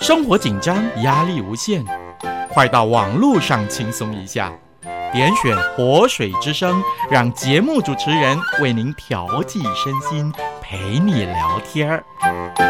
生活紧张，压力无限，快到网络上轻松一下，点选活水之声，让节目主持人为您调剂身心，陪你聊天儿。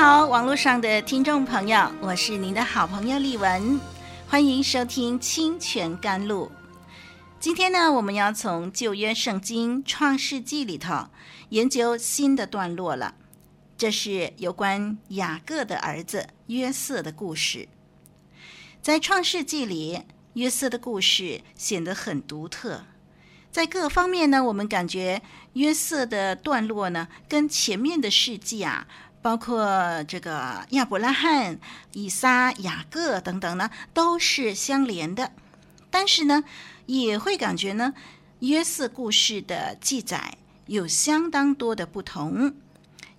好，网络上的听众朋友，我是您的好朋友丽文，欢迎收听《清泉甘露》。今天呢，我们要从旧约圣经创世纪里头研究新的段落了。这是有关雅各的儿子约瑟的故事。在创世纪里，约瑟的故事显得很独特，在各方面呢，我们感觉约瑟的段落呢，跟前面的事迹啊。包括这个亚伯拉罕、以撒、雅各等等呢，都是相连的。但是呢，也会感觉呢，约瑟故事的记载有相当多的不同。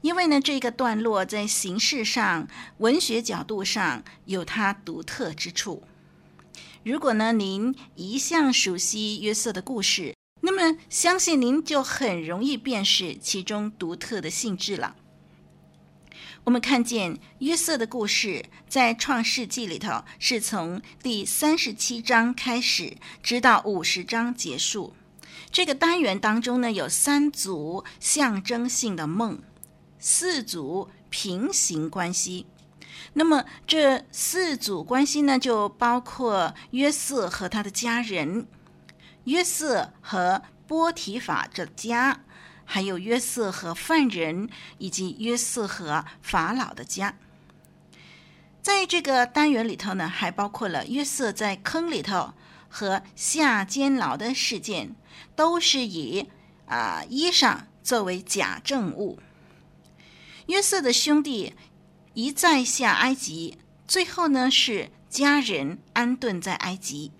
因为呢，这个段落在形式上、文学角度上有它独特之处。如果呢，您一向熟悉约瑟的故事，那么相信您就很容易辨识其中独特的性质了。我们看见约瑟的故事在创世纪里头，是从第三十七章开始，直到五十章结束。这个单元当中呢，有三组象征性的梦，四组平行关系。那么这四组关系呢，就包括约瑟和他的家人，约瑟和波提法这家。还有约瑟和犯人，以及约瑟和法老的家。在这个单元里头呢，还包括了约瑟在坑里头和下监牢的事件，都是以啊、衣裳作为假证物。约瑟的兄弟一再下埃及，最后呢是家人安顿在埃及。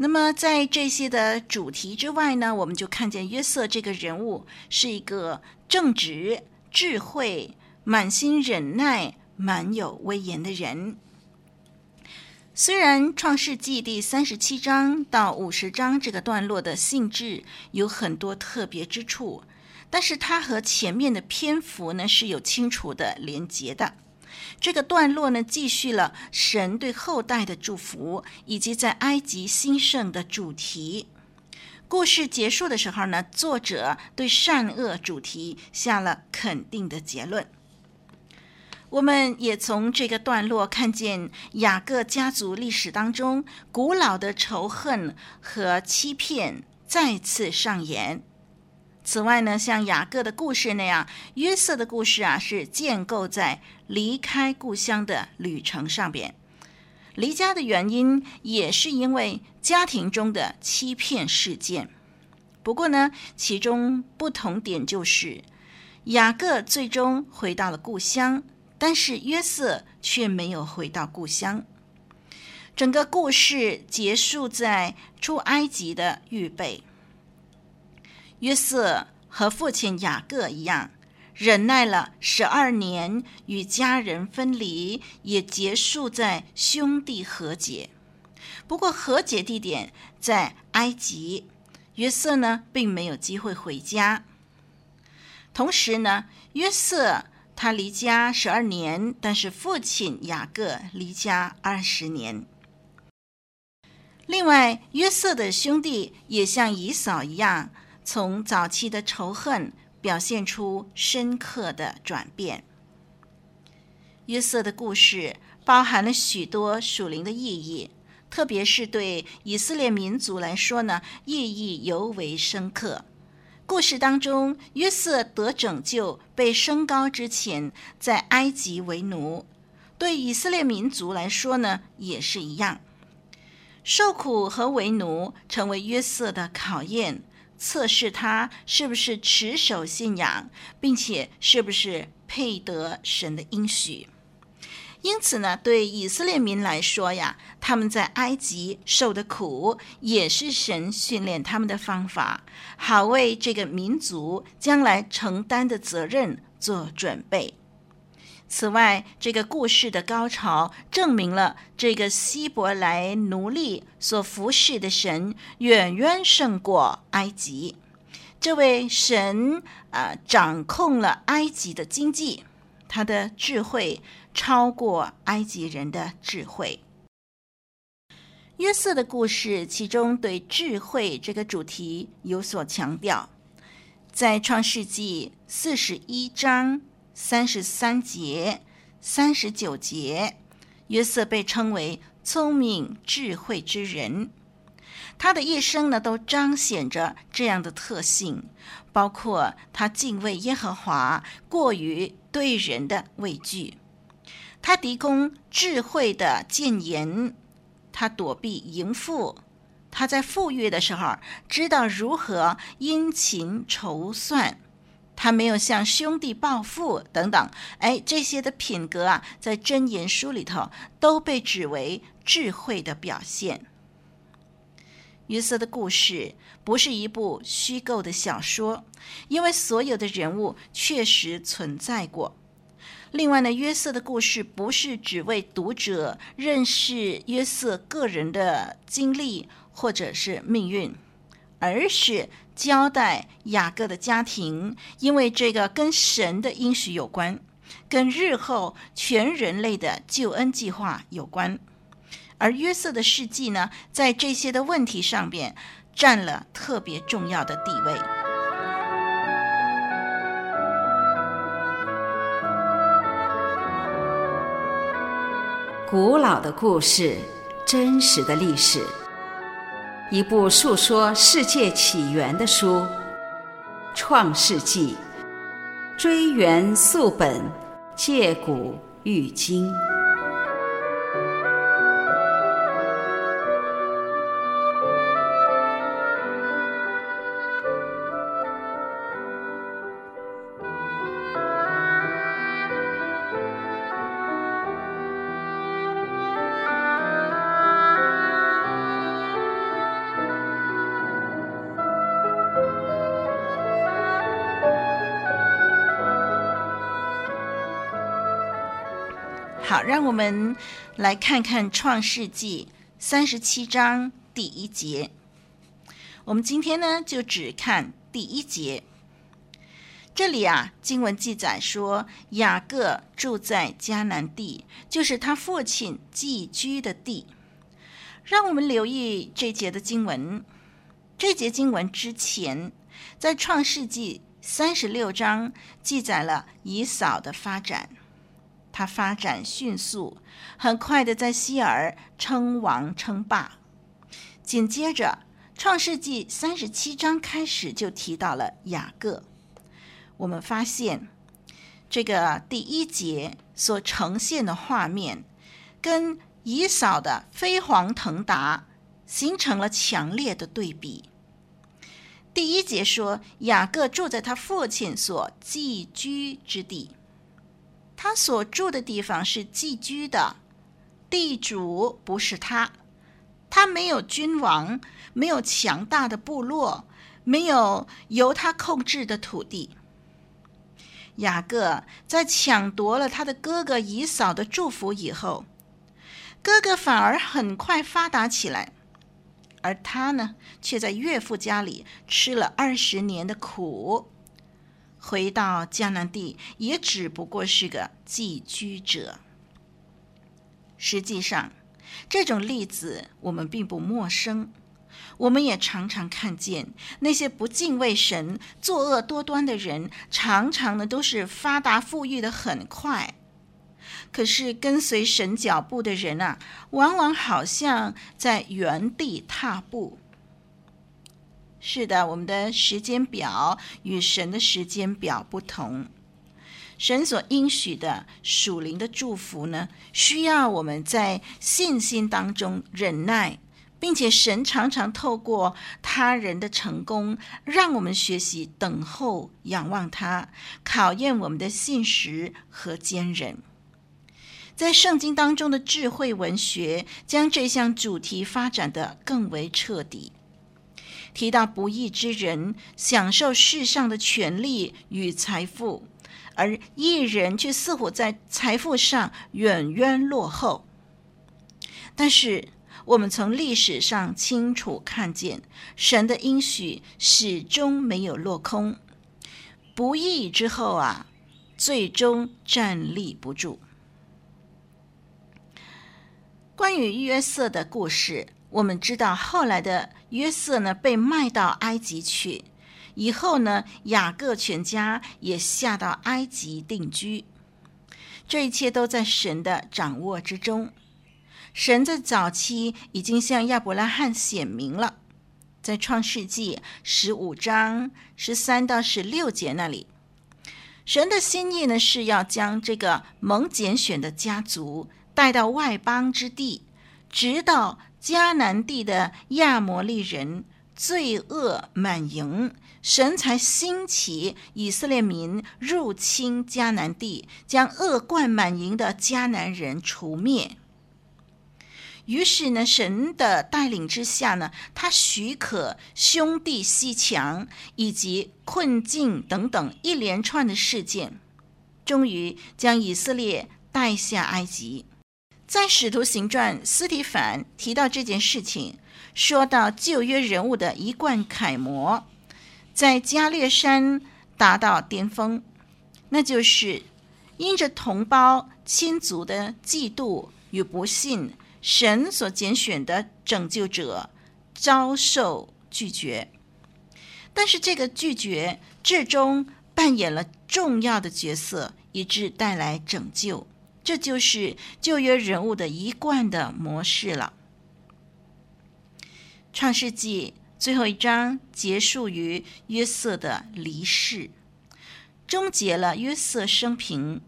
那么，在这些的主题之外呢，我们就看见约瑟这个人物是一个正直、智慧、满心忍耐、满有威严的人。虽然创世纪第三十七章到五十章这个段落的性质有很多特别之处，但是它和前面的篇幅呢是有清楚的连结的。这个段落呢，继续了神对后代的祝福，以及在埃及兴盛的主题。故事结束的时候呢，作者对善恶主题下了肯定的结论。我们也从这个段落看见雅各家族历史当中古老的仇恨和欺骗再次上演。此外呢，像雅各的故事那样，约瑟的故事啊，是建构在离开故乡的旅程上边。离家的原因也是因为家庭中的欺骗事件。不过呢，其中不同点就是，雅各最终回到了故乡，但是约瑟却没有回到故乡。整个故事结束在出埃及的预备。约瑟和父亲雅各一样，忍耐了十二年，与家人分离，也结束在兄弟和解。不过和解地点在埃及，约瑟呢并没有机会回家。同时呢，约瑟他离家十二年，但是父亲雅各离家二十年。另外，约瑟的兄弟也像以扫一样。从早期的仇恨表现出深刻的转变。约瑟的故事包含了许多属灵的意义，特别是对以色列民族来说呢，意义尤为深刻。故事当中，约瑟得拯救，被升高之前，在埃及为奴。对以色列民族来说呢，也是一样。受苦和为奴，成为约瑟的考验，测试他是不是持守信仰，并且是不是配得神的应许。因此呢，对以色列民来说呀，他们在埃及受的苦，也是神训练他们的方法，好为这个民族将来承担的责任做准备。此外，这个故事的高潮证明了这个希伯来奴隶所服侍的神远远胜过埃及。这位神啊、掌控了埃及的经济，他的智慧。超过埃及人的智慧。约瑟的故事，其中对智慧这个主题有所强调。在创世纪四十一章三十三节、三十九节，约瑟被称为聪明智慧之人。他的一生呢，都彰显着这样的特性，包括他敬畏耶和华，过于对人的畏惧。他提供智慧的谏言，他躲避淫妇，他在富裕的时候知道如何殷勤筹算，他没有向兄弟报复等等。哎，这些的品格啊，在箴言书里头都被指为智慧的表现。约瑟的故事不是一部虚构的小说，因为所有的人物确实存在过。另外呢，约瑟的故事不是只为读者认识约瑟个人的经历或者是命运，而是交代雅各的家庭，因为这个跟神的应许有关，跟日后全人类的救恩计划有关。而约瑟的事迹呢，在这些的问题上边占了特别重要的地位。古老的故事，真实的历史，一部述说世界起源的书，《创世纪》，追源溯本，借古喻今。好，让我们来看看《创世纪》三十七章第一节。我们今天呢，就只看第一节。这里啊，经文记载说，雅各住在迦南地，就是他父亲寄居的地。让我们留意这节的经文。这节经文之前，在《创世纪》三十六章记载了以扫的发展。他发展迅速，很快的在西尔称王称霸。紧接着，《创世纪》三十七章开始就提到了雅各。我们发现，这个第一节所呈现的画面，跟以扫的飞黄腾达形成了强烈的对比。第一节说，雅各住在他父亲所寄居之地。他所住的地方是寄居的，地主不是他，他没有君王，没有强大的部落，没有由他控制的土地。雅各在抢夺了他的哥哥以扫的祝福以后，哥哥反而很快发达起来，而他呢，却在岳父家里吃了二十年的苦。回到迦南地，也只不过是个寄居者。实际上，这种例子我们并不陌生，我们也常常看见那些不敬畏神、作恶多端的人，常常呢都是发达富裕的很快。可是跟随神脚步的人啊，往往好像在原地踏步。是的，我们的时间表与神的时间表不同。神所应许的属灵的祝福呢，需要我们在信心当中忍耐，并且神常常透过他人的成功，让我们学习等候、仰望他，考验我们的信实和坚忍。在圣经当中的智慧文学，将这项主题发展得更为彻底。提到不义之人享受世上的权利与财富。而义人却似乎在财富上远远落后。但是，我们从历史上清楚看见，神的应许始终没有落空。不义之后啊，最终站立不住。关于约瑟的故事，我们知道，后来的约瑟呢，被卖到埃及去。以后呢，雅各全家也下到埃及定居。这一切都在神的掌握之中。神在早期已经向亚伯拉罕显明了，在创世纪十五章十三到十六节那里，神的心意呢，是要将这个蒙拣选的家族带到外邦之地，直到迦南地的亚摩利人罪恶满盈。神才兴起以色列民入侵迦南地，将恶贯满盈的迦南人除灭。于是呢，神的带领之下呢，他许可兄弟西墙以及困境等等一连串的事件，终于将以色列带下埃及。在使徒行传，斯提凡提到这件事情，说到旧约人物的一贯楷模。在加略山达到巅峰，那就是因着同胞亲族的嫉妒与不信，神所拣选的拯救者遭受拒绝。但是这个拒绝至终扮演了重要的角色，以致带来拯救。这就是旧约人物的一贯的模式了。创世纪。最后一章结束于约瑟的离世，终结了约瑟生平，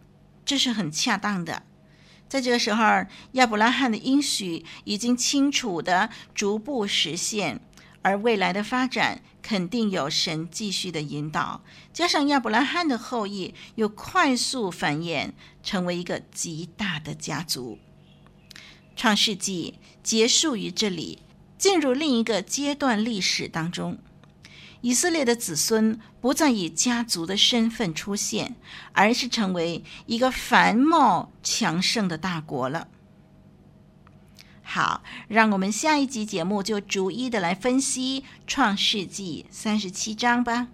这是很恰当的。在这个时候，亚伯拉罕的应许已经清楚地逐步实现，而未来的发展肯定有神继续的引导。加上亚伯拉罕的后裔又快速繁衍，成为一个极大的家族。创世纪结束于这里。进入另一个阶段历史当中，以色列的子孙不再以家族的身份出现，而是成为一个繁茂强盛的大国了。好，让我们下一集节目就逐一的来分析创世纪三十七章吧。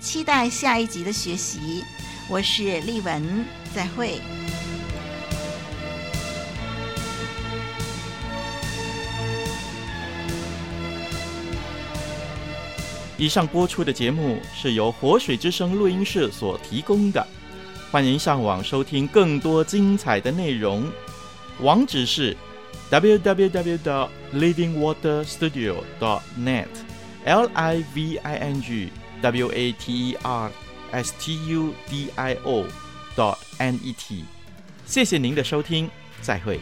期待下一集的学习，我是丽文，再会。以上播出的节目是由活水之声录音室所提供的，欢迎上网收听更多精彩的内容，网址是 www.livingwaterstudio.net，l i v i n g w a t e r s t u d i o.net。谢谢您的收听，再会。